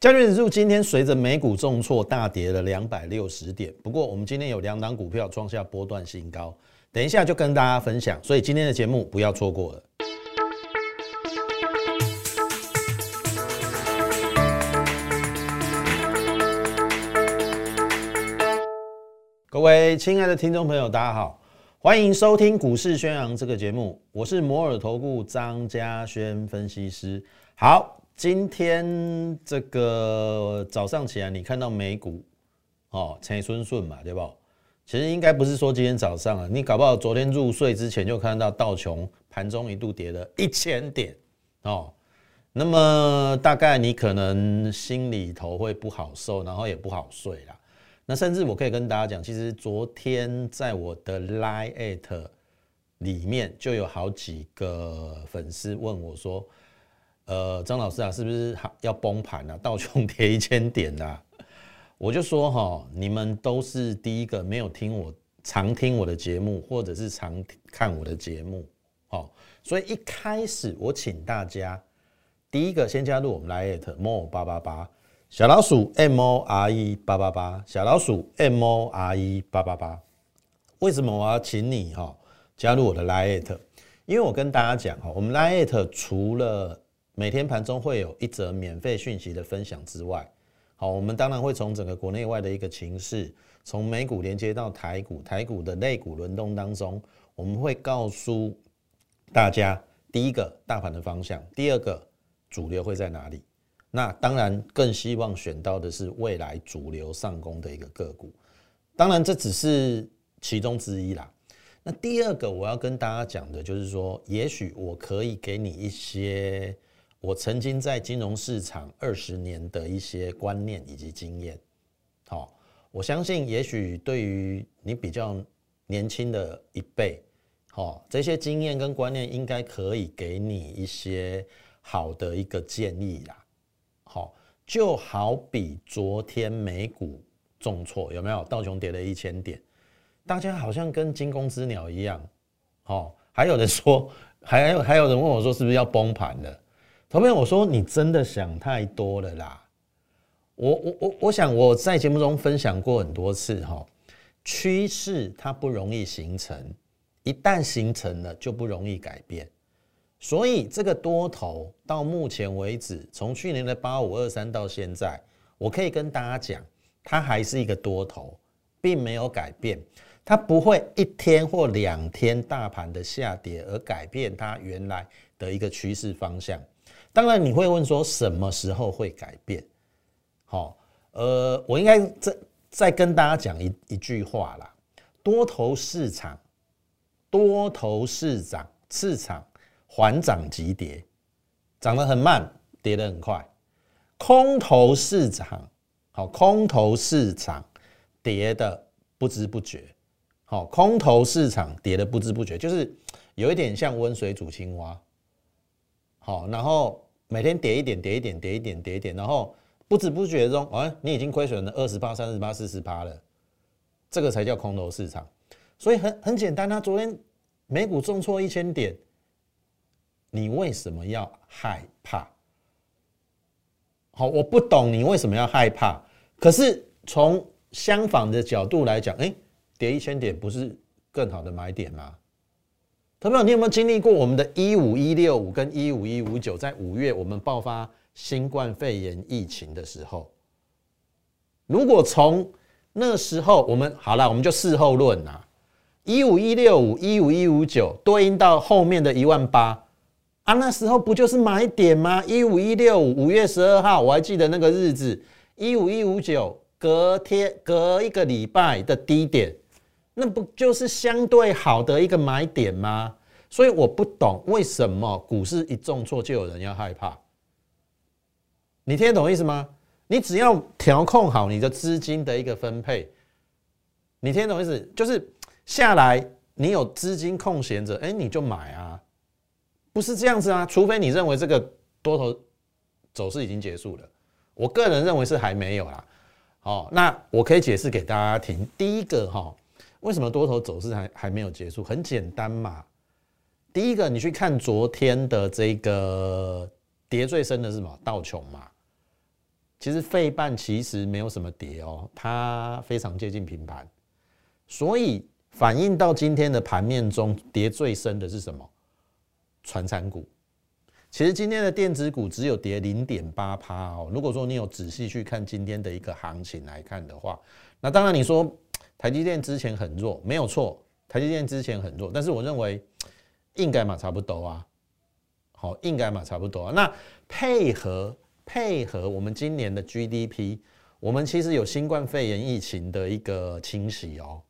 加权指数今天随着美股重挫大跌了两百六十点，不过我们今天有两档股票创下波段新高，等一下就跟大家分享，所以今天的节目不要错过了。各位亲爱的听众朋友，大家好，欢迎收听股市宣扬这个节目，我是摩尔投顾张嘉轩分析师。好。今天这个早上起来，你看到美股哦，陈顺顺嘛，对不？其实应该不是说今天早上啊，你搞不好昨天入睡之前就看到道琼盘中一度跌了一千点哦。那么大概你可能心里头会不好受，然后也不好睡啦。那甚至我可以跟大家讲，其实昨天在我的 Line 里面就有好几个粉丝问我说。呃，张老师啊，是不是要崩盘啊？道琼跌一千点呐？我就说哈，你们都是第一个没有听我常听我的节目，或者是常看我的节目，哦，所以一开始我请大家第一个先加入我们 Lite More 八八八小老鼠 M O R E 八八八小老鼠 M O R E 八八八。为什么我要请你哈加入我的 Lite？因为我跟大家讲哈，我们 Lite 除了每天盘中会有一则免费讯息的分享之外，好，我们当然会从整个国内外的一个情势，从美股连接到台股，台股的类股轮动当中，我们会告诉大家第一个大盘的方向，第二个主流会在哪里。那当然更希望选到的是未来主流上攻的一个个股，当然这只是其中之一啦。那第二个我要跟大家讲的就是说，也许我可以给你一些。我曾经在金融市场二十年的一些观念以及经验，好，我相信也许对于你比较年轻的一辈，好，这些经验跟观念应该可以给你一些好的一个建议啦。好，就好比昨天美股重挫，有没有？道琼跌了一千点，大家好像跟惊弓之鸟一样，好，还有人说，还有还有人问我说，是不是要崩盘了？同学我说你真的想太多了啦！我我我我想我在节目中分享过很多次哈，趋势它不容易形成，一旦形成了就不容易改变。所以这个多头到目前为止，从去年的八五二三到现在，我可以跟大家讲，它还是一个多头，并没有改变。它不会一天或两天大盘的下跌而改变它原来的一个趋势方向。当然，你会问说什么时候会改变？好，呃，我应该再再跟大家讲一一句话啦：多头市场，多头市场市场缓涨急跌，涨得很慢，跌得很快；空头市场，好，空头市场跌的不知不觉，好，空头市场跌的不知不觉，就是有一点像温水煮青蛙。好，然后每天跌一点，跌一点，跌一点，跌一点，然后不知不觉中，哎，你已经亏损了二十八、三十八、四十八了，这个才叫空头市场。所以很很简单啊，昨天美股重挫一千点，你为什么要害怕？好，我不懂你为什么要害怕。可是从相反的角度来讲，哎，跌一千点不是更好的买点吗？朋友，你有没有经历过我们的一五一六五跟一五一五九？在五月我们爆发新冠肺炎疫情的时候，如果从那时候我们好了，我们就事后论啊，一五一六五、一五一五九对应到后面的一万八啊，那时候不就是买点吗？一五一六五五月十二号，我还记得那个日子，一五一五九隔天隔一个礼拜的低点。那不就是相对好的一个买点吗？所以我不懂为什么股市一重挫就有人要害怕。你听得懂意思吗？你只要调控好你的资金的一个分配，你听得懂意思？就是下来你有资金空闲着，哎，你就买啊，不是这样子啊。除非你认为这个多头走势已经结束了，我个人认为是还没有啦。好，那我可以解释给大家听。第一个哈。为什么多头走势还还没有结束？很简单嘛。第一个，你去看昨天的这个跌最深的是什么？道琼嘛。其实费半其实没有什么跌哦，它非常接近平盘，所以反映到今天的盘面中，跌最深的是什么？传产股。其实今天的电子股只有跌零点八趴哦。如果说你有仔细去看今天的一个行情来看的话，那当然你说台积电之前很弱，没有错，台积电之前很弱，但是我认为应该嘛差不多啊，好，应该嘛差不多啊。那配合配合我们今年的 GDP，我们其实有新冠肺炎疫情的一个清洗哦，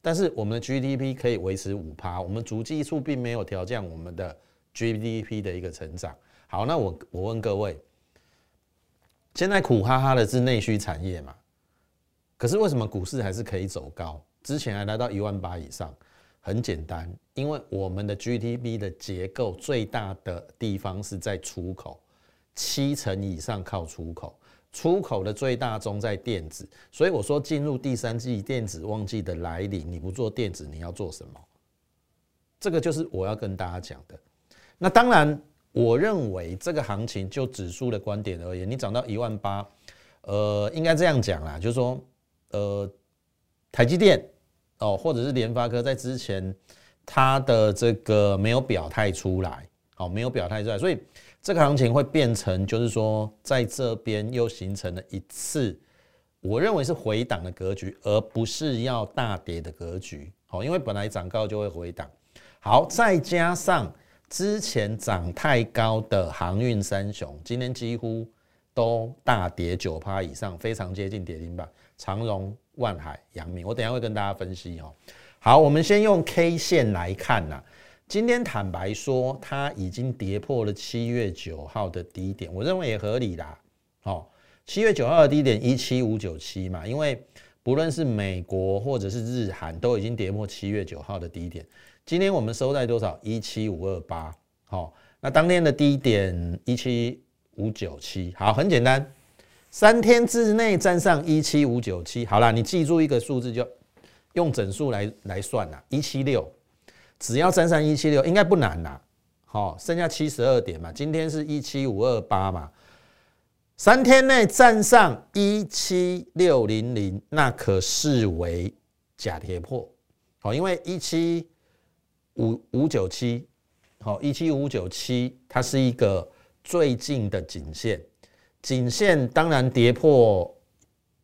但是我们的 GDP 可以维持五趴，我们主技术并没有调降我们的。GDP 的一个成长，好，那我我问各位，现在苦哈哈的是内需产业嘛？可是为什么股市还是可以走高？之前还来到一万八以上，很简单，因为我们的 GDP 的结构最大的地方是在出口，七成以上靠出口，出口的最大宗在电子，所以我说进入第三季电子旺季的来临，你不做电子，你要做什么？这个就是我要跟大家讲的。那当然，我认为这个行情就指数的观点而言，你涨到一万八，呃，应该这样讲啦，就是说，呃，台积电哦，或者是联发科在之前它的这个没有表态出来，哦，没有表态出来，所以这个行情会变成就是说，在这边又形成了一次，我认为是回档的格局，而不是要大跌的格局，好，因为本来涨高就会回档，好，再加上。之前涨太高的航运三雄，今天几乎都大跌九趴以上，非常接近跌停板。长荣、万海、阳明，我等下会跟大家分析哦。好，我们先用 K 线来看呐。今天坦白说，它已经跌破了七月九号的低点，我认为也合理啦。哦，七月九号的低点一七五九七嘛，因为不论是美国或者是日韩，都已经跌破七月九号的低点。今天我们收在多少？一七五二八，好，那当天的低点一七五九七，好，很简单，三天之内站上一七五九七，好了，你记住一个数字，就用整数来来算啦，一七六，只要站上一七六，应该不难啦，好，剩下七十二点嘛，今天是一七五二八嘛，三天内站上一七六零零，那可视为假跌破，好，因为一七。五五九七，好，一七五九七，它是一个最近的颈线，颈线当然跌破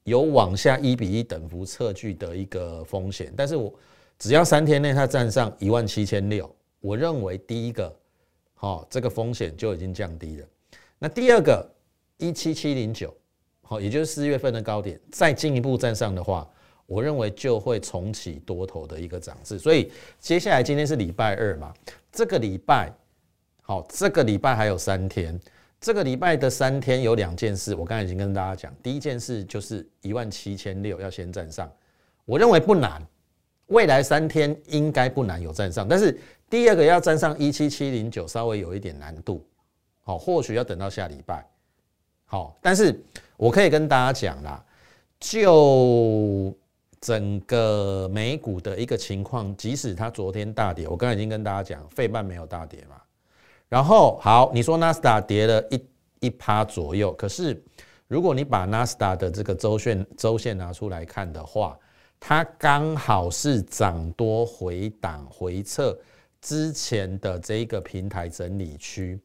有往下一比一等幅测距的一个风险，但是我只要三天内它站上一万七千六，我认为第一个，好，这个风险就已经降低了。那第二个一七七零九，好，也就是四月份的高点，再进一步站上的话。我认为就会重启多头的一个涨势，所以接下来今天是礼拜二嘛，这个礼拜好，这个礼拜还有三天，这个礼拜的三天有两件事，我刚才已经跟大家讲，第一件事就是一万七千六要先站上，我认为不难，未来三天应该不难有站上，但是第二个要站上一七七零九稍微有一点难度，好，或许要等到下礼拜，好，但是我可以跟大家讲啦，就。整个美股的一个情况，即使它昨天大跌，我刚才已经跟大家讲，费半没有大跌嘛。然后好，你说纳斯达跌了一一趴左右，可是如果你把纳斯达的这个周线周线拿出来看的话，它刚好是涨多回档回撤之前的这一个平台整理区。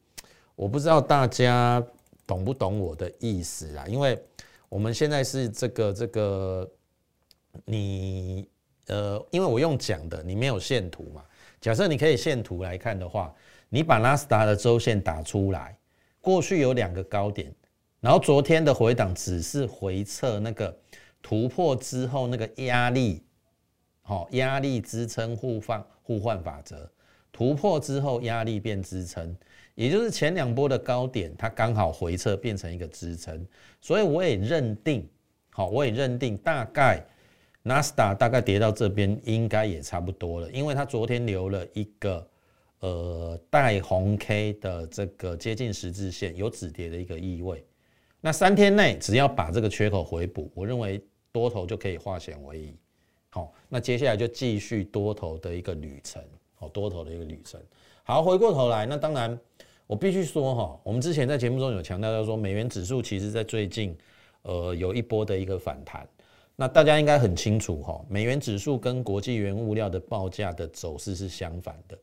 我不知道大家懂不懂我的意思啊？因为我们现在是这个这个。你呃，因为我用讲的，你没有线图嘛？假设你可以线图来看的话，你把纳斯达的周线打出来，过去有两个高点，然后昨天的回档只是回撤那个突破之后那个压力，好，压力支撑互换互换法则，突破之后压力变支撑，也就是前两波的高点，它刚好回撤变成一个支撑，所以我也认定，好，我也认定大概。纳斯达大概跌到这边，应该也差不多了，因为它昨天留了一个呃带红 K 的这个接近十字线，有止跌的一个意味。那三天内只要把这个缺口回补，我认为多头就可以化险为夷。好，那接下来就继续多头的一个旅程，好，多头的一个旅程。好，回过头来，那当然我必须说哈，我们之前在节目中有强调到说，美元指数其实在最近呃有一波的一个反弹。那大家应该很清楚哈，美元指数跟国际原物料的报价的走势是相反的，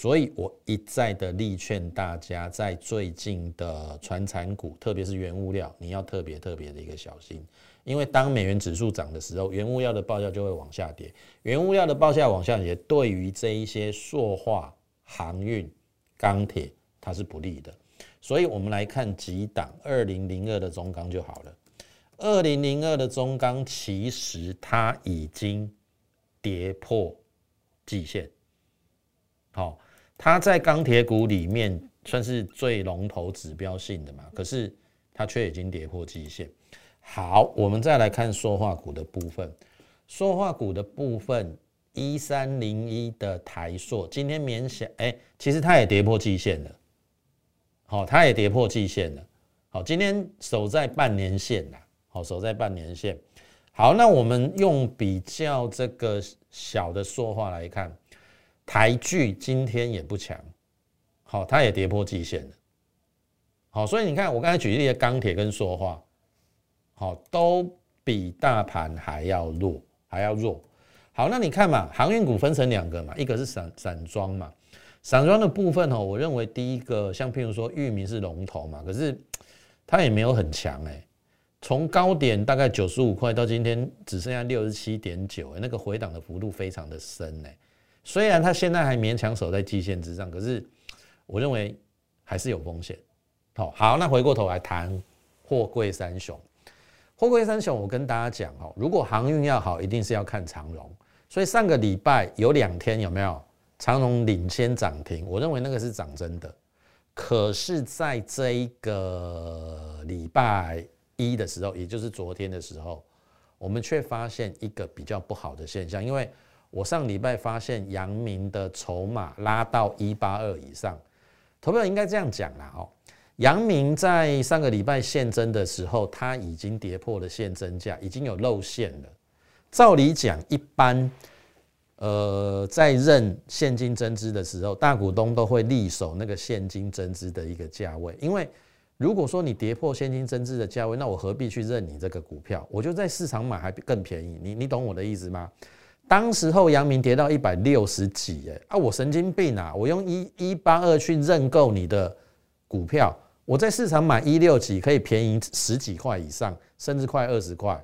所以我一再的力劝大家，在最近的传产股，特别是原物料，你要特别特别的一个小心，因为当美元指数涨的时候，原物料的报价就会往下跌，原物料的报价往下跌，对于这一些塑化、航运、钢铁，它是不利的。所以我们来看几档二零零二的中钢就好了。二零零二的中钢其实它已经跌破季线，它在钢铁股里面算是最龙头指标性的嘛，可是它却已经跌破季线。好，我们再来看塑化股的部分，塑化股的部分一三零一的台塑今天勉强哎，其实它也跌破季线了，好，它也跌破季线了，好，今天守在半年线啦。好，守在半年线。好，那我们用比较这个小的说话来看，台剧今天也不强，好，它也跌破季线了。好，所以你看我刚才举例的钢铁跟说话，好，都比大盘还要弱，还要弱。好，那你看嘛，航运股分成两个嘛，一个是散散装嘛，散装的部分哦，我认为第一个像譬如说域名是龙头嘛，可是它也没有很强哎。从高点大概九十五块到今天只剩下六十七点九，那个回档的幅度非常的深呢。虽然它现在还勉强守在季线之上，可是我认为还是有风险。好，好，那回过头来谈货柜三雄。货柜三雄，我跟大家讲哦，如果航运要好，一定是要看长荣。所以上个礼拜有两天有没有长荣领先涨停？我认为那个是涨真的。可是在这一个礼拜。一的时候，也就是昨天的时候，我们却发现一个比较不好的现象，因为我上礼拜发现阳明的筹码拉到一八二以上，投票应该这样讲啦哦，阳明在上个礼拜现增的时候，它已经跌破了现增价，已经有露馅了。照理讲，一般呃在认现金增资的时候，大股东都会立守那个现金增资的一个价位，因为。如果说你跌破现金增资的价位，那我何必去认你这个股票？我就在市场买还更便宜。你你懂我的意思吗？当时候阳明跌到一百六十几，哎啊，我神经病啊！我用一一八二去认购你的股票，我在市场买一六几可以便宜十几块以上，甚至快二十块。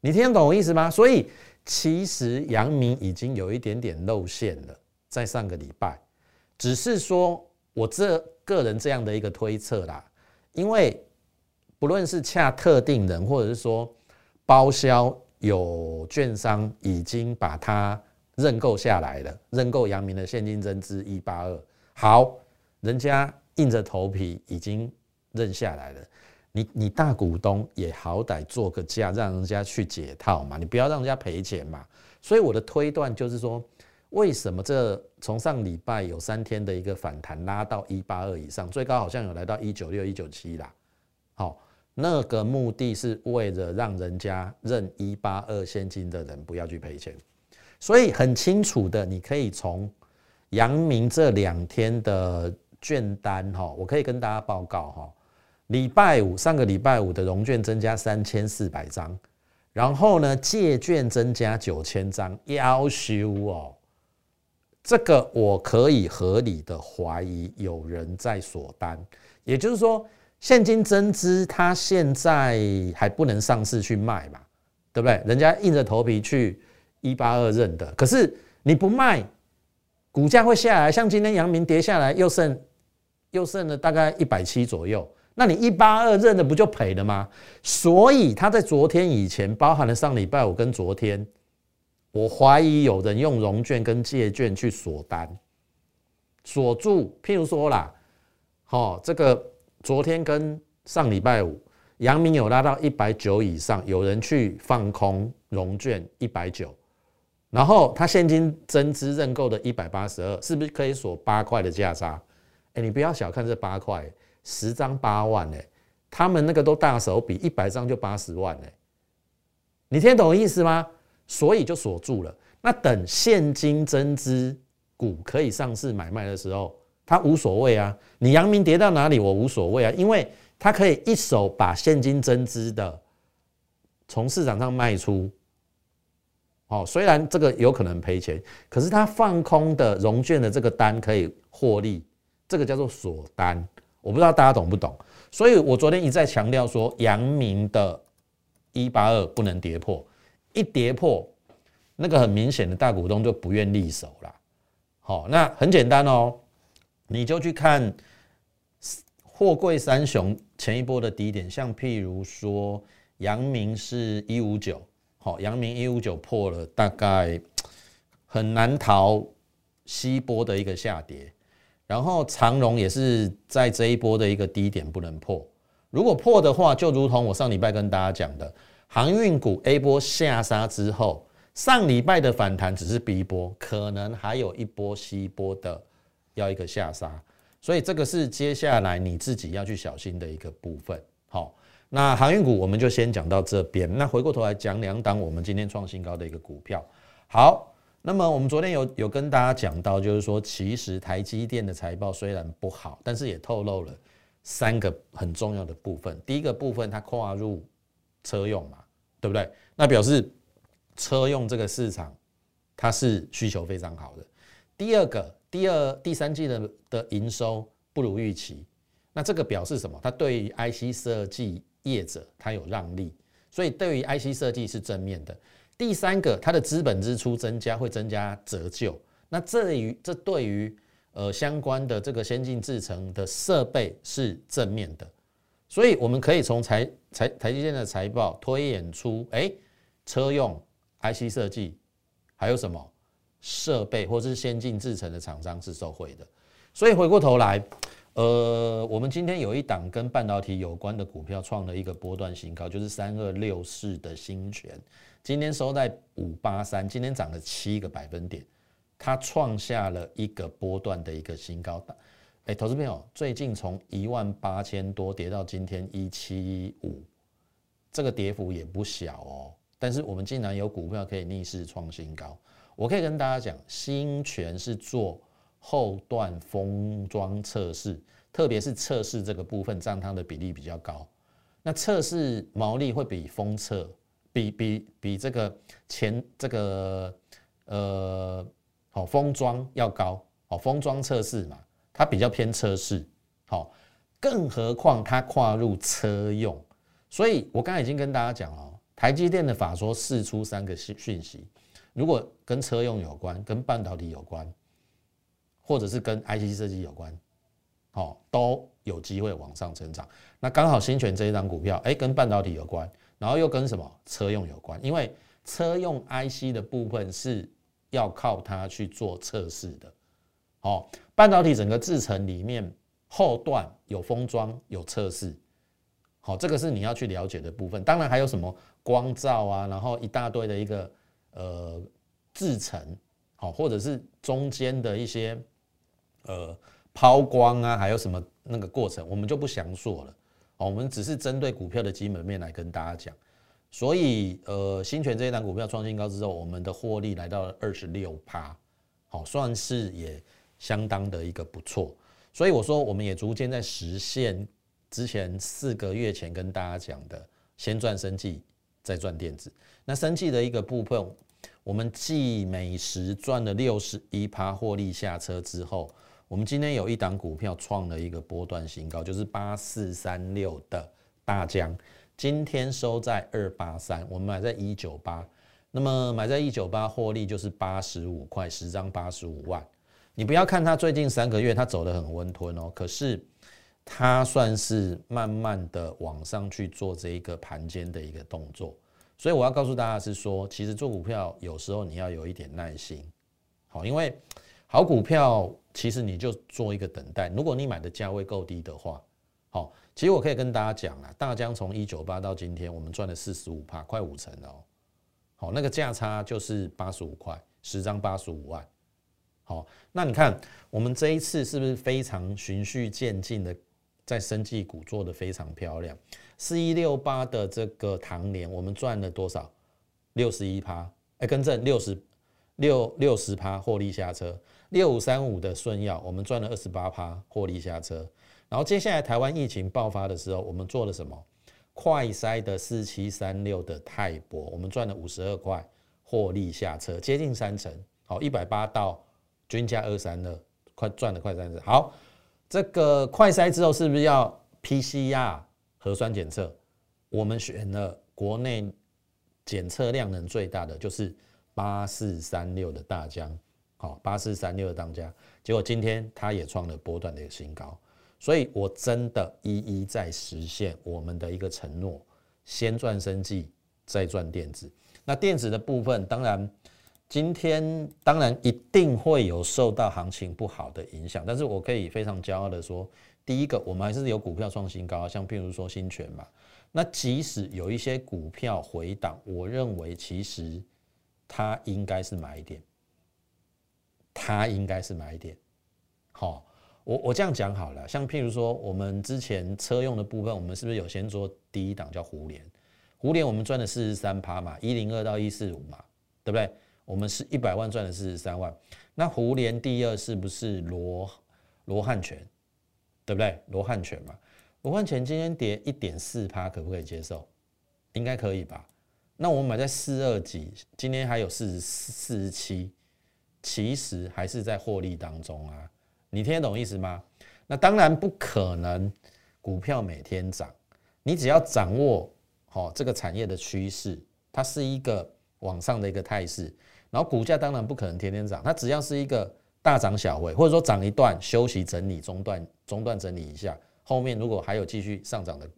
你听得懂我意思吗？所以其实阳明已经有一点点露馅了，在上个礼拜，只是说我这个人这样的一个推测啦。因为不论是恰特定人，或者是说包销有券商已经把它认购下来了，认购阳明的现金增资一八二，好，人家硬着头皮已经认下来了，你你大股东也好歹做个价，让人家去解套嘛，你不要让人家赔钱嘛。所以我的推断就是说。为什么这从上礼拜有三天的一个反弹拉到一八二以上，最高好像有来到一九六、一九七啦。那个目的是为了让人家认一八二现金的人不要去赔钱，所以很清楚的，你可以从阳明这两天的券单哈，我可以跟大家报告哈，礼拜五上个礼拜五的融券增加三千四百张，然后呢借券增加九千张，要修哦。这个我可以合理的怀疑有人在锁单，也就是说，现金增资它现在还不能上市去卖嘛，对不对？人家硬着头皮去一八二认的，可是你不卖，股价会下来。像今天阳明跌下来，又剩又剩了大概一百七左右，那你一八二认的不就赔了吗？所以他在昨天以前，包含了上礼拜五跟昨天。我怀疑有人用融券跟借券去锁单，锁住。譬如说啦，好，这个昨天跟上礼拜五，阳明有拉到一百九以上，有人去放空融券一百九，然后他现金增资认购的一百八十二，是不是可以锁八块的价差？哎，你不要小看这八块，十张八万哎，他们那个都大手笔，一百张就八十万哎，你听懂意思吗？所以就锁住了。那等现金增资股可以上市买卖的时候，他无所谓啊。你阳明跌到哪里，我无所谓啊，因为他可以一手把现金增资的从市场上卖出。哦，虽然这个有可能赔钱，可是他放空的融券的这个单可以获利，这个叫做锁单。我不知道大家懂不懂，所以我昨天一再强调说，阳明的一八二不能跌破，一跌破，那个很明显的大股东就不愿立手了。好，那很简单哦，你就去看货柜三雄前一波的低点，像譬如说阳明是一五九。好，阳明一五九破了，大概很难逃西波的一个下跌。然后长荣也是在这一波的一个低点不能破，如果破的话，就如同我上礼拜跟大家讲的，航运股 A 波下杀之后，上礼拜的反弹只是 B 波，可能还有一波 C 波的要一个下杀，所以这个是接下来你自己要去小心的一个部分。好。那航运股我们就先讲到这边。那回过头来讲两档我们今天创新高的一个股票。好，那么我们昨天有有跟大家讲到，就是说其实台积电的财报虽然不好，但是也透露了三个很重要的部分。第一个部分它跨入车用嘛，对不对？那表示车用这个市场它是需求非常好的。第二个，第二第三季的的营收不如预期，那这个表示什么？它对于 IC 设计业者他有让利，所以对于 IC 设计是正面的。第三个，它的资本支出增加会增加折旧，那这于这对于呃相关的这个先进制程的设备是正面的。所以我们可以从财财台积电的财报推演出，哎，车用 IC 设计还有什么设备或是先进制程的厂商是受惠的。所以回过头来。呃，我们今天有一档跟半导体有关的股票创了一个波段新高，就是三二六四的新权，今天收在五八三，今天涨了七个百分点，它创下了一个波段的一个新高。哎，投资朋友，最近从一万八千多跌到今天一七五，这个跌幅也不小哦。但是我们竟然有股票可以逆势创新高，我可以跟大家讲，新权是做。后段封装测试，特别是测试这个部分占它的比例比较高。那测试毛利会比封测，比比比这个前这个呃好封装要高。好封装测试嘛，它比较偏测试。好，更何况它跨入车用，所以我刚才已经跟大家讲了，台积电的法说释出三个讯讯息，如果跟车用有关，跟半导体有关。或者是跟 IC 设计有关，哦，都有机会往上成长。那刚好新权这一张股票，哎，跟半导体有关，然后又跟什么车用有关？因为车用 IC 的部分是要靠它去做测试的，哦，半导体整个制程里面后段有封装有测试，好，这个是你要去了解的部分。当然还有什么光照啊，然后一大堆的一个呃制成，好，或者是中间的一些。呃，抛光啊，还有什么那个过程，我们就不详说了。哦，我们只是针对股票的基本面来跟大家讲。所以，呃，新权这一档股票创新高之后，我们的获利来到了二十六趴，好，算是也相当的一个不错。所以我说，我们也逐渐在实现之前四个月前跟大家讲的，先赚生计，再赚电子。那生计的一个部分，我们继美食赚了六十一趴获利下车之后。我们今天有一档股票创了一个波段新高，就是八四三六的大疆，今天收在二八三，我们买在一九八，那么买在一九八获利就是八十五块，十张八十五万。你不要看它最近三个月它走得很温吞哦，可是它算是慢慢的往上去做这一个盘间的一个动作，所以我要告诉大家是说，其实做股票有时候你要有一点耐心，好，因为。好股票，其实你就做一个等待。如果你买的价位够低的话，好，其实我可以跟大家讲啊，大疆从一九八到今天，我们赚了四十五帕，快五成哦。好，那个价差就是八十五块，十张八十五万。好，那你看我们这一次是不是非常循序渐进的，在生技股做的非常漂亮？四一六八的这个唐年，我们赚了多少？六十一趴，哎，更正六十六六十趴获利下车。六五三五的顺药，我们赚了二十八趴获利下车。然后接下来台湾疫情爆发的时候，我们做了什么？快筛的四七三六的泰博，我们赚了五十二块，获利下车，接近三成。好，一百八到均价二三二，快赚了快三成。好，这个快筛之后是不是要 PCR 核酸检测？我们选了国内检测量能最大的，就是八四三六的大疆。好，八四三六的当家，结果今天它也创了波段的一个新高，所以我真的一一在实现我们的一个承诺，先赚生计，再赚电子。那电子的部分，当然今天当然一定会有受到行情不好的影响，但是我可以非常骄傲的说，第一个我们还是有股票创新高，像譬如说新权嘛，那即使有一些股票回档，我认为其实它应该是买点。它应该是买点，好，我我这样讲好了，像譬如说，我们之前车用的部分，我们是不是有先做第一档叫胡联？胡联我们赚了四十三趴嘛，一零二到一四五嘛，对不对？我们是一百万赚了四十三万，那胡联第二是不是罗罗汉拳？对不对？罗汉拳嘛，罗汉拳今天跌一点四趴，可不可以接受？应该可以吧？那我们买在四二几，今天还有四十四十七。其实还是在获利当中啊，你听得懂意思吗？那当然不可能，股票每天涨，你只要掌握好这个产业的趋势，它是一个往上的一个态势，然后股价当然不可能天天涨，它只要是一个大涨小回，或者说涨一段休息整理中断中断整理一下，后面如果还有继续上涨的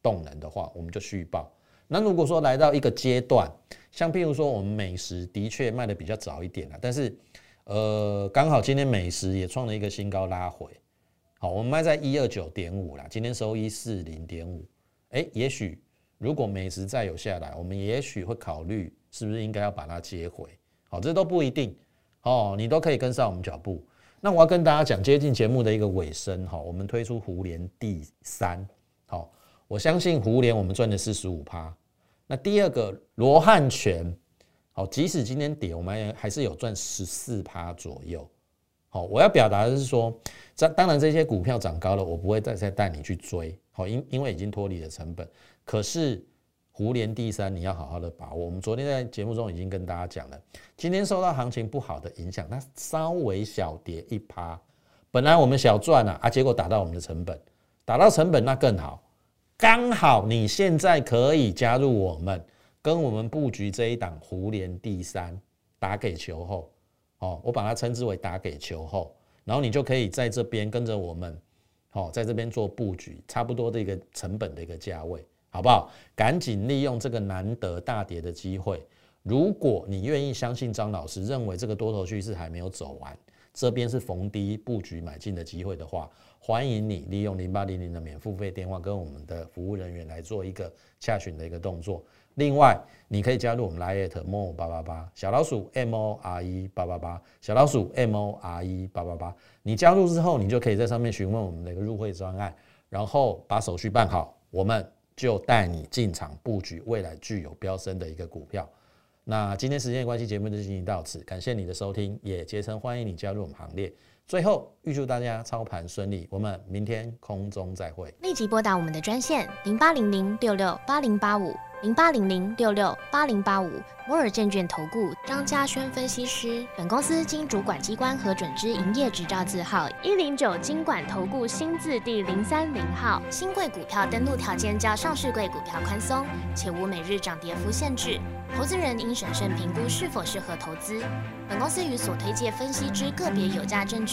动能的话，我们就续报。那如果说来到一个阶段，像譬如说我们美食的确卖的比较早一点了，但是呃刚好今天美食也创了一个新高拉回，好，我们卖在一二九点五啦，今天收一四零点五，哎，也许如果美食再有下来，我们也许会考虑是不是应该要把它接回，好，这都不一定哦，你都可以跟上我们脚步。那我要跟大家讲，接近节目的一个尾声哈，我们推出胡联第三，好。我相信胡联我们赚的是十五趴，那第二个罗汉拳，好，即使今天跌，我们还是有赚十四趴左右。好，我要表达的是说，这当然这些股票涨高了，我不会再再带你去追，好，因因为已经脱离了成本。可是胡联第三，你要好好的把握。我们昨天在节目中已经跟大家讲了，今天受到行情不好的影响，它稍微小跌一趴，本来我们小赚啊，啊，结果打到我们的成本，打到成本那更好。刚好你现在可以加入我们，跟我们布局这一档胡联第三打给球后，哦，我把它称之为打给球后，然后你就可以在这边跟着我们，哦，在这边做布局，差不多的一个成本的一个价位，好不好？赶紧利用这个难得大跌的机会，如果你愿意相信张老师，认为这个多头趋势还没有走完，这边是逢低布局买进的机会的话。欢迎你利用零八零零的免付费电话跟我们的服务人员来做一个洽询的一个动作。另外，你可以加入我们 Line more 八八八小老鼠 M O R E 八八八小老鼠 M O R E 八八八。你加入之后，你就可以在上面询问我们的一个入会专案，然后把手续办好，我们就带你进场布局未来具有飙升的一个股票。那今天时间的关系，节目就进行到此，感谢你的收听，也竭诚欢迎你加入我们行列。最后，预祝大家操盘顺利，我们明天空中再会。立即拨打我们的专线零八零零六六八零八五零八零零六六八零八五摩尔证券投顾张嘉轩分析师。本公司经主管机关核准之营业执照字号一零九金管投顾新字第零三零号。新贵股票登录条件较上市贵股票宽松，且无每日涨跌幅限制。投资人应审慎评估是否适合投资。本公司与所推介分析之个别有价证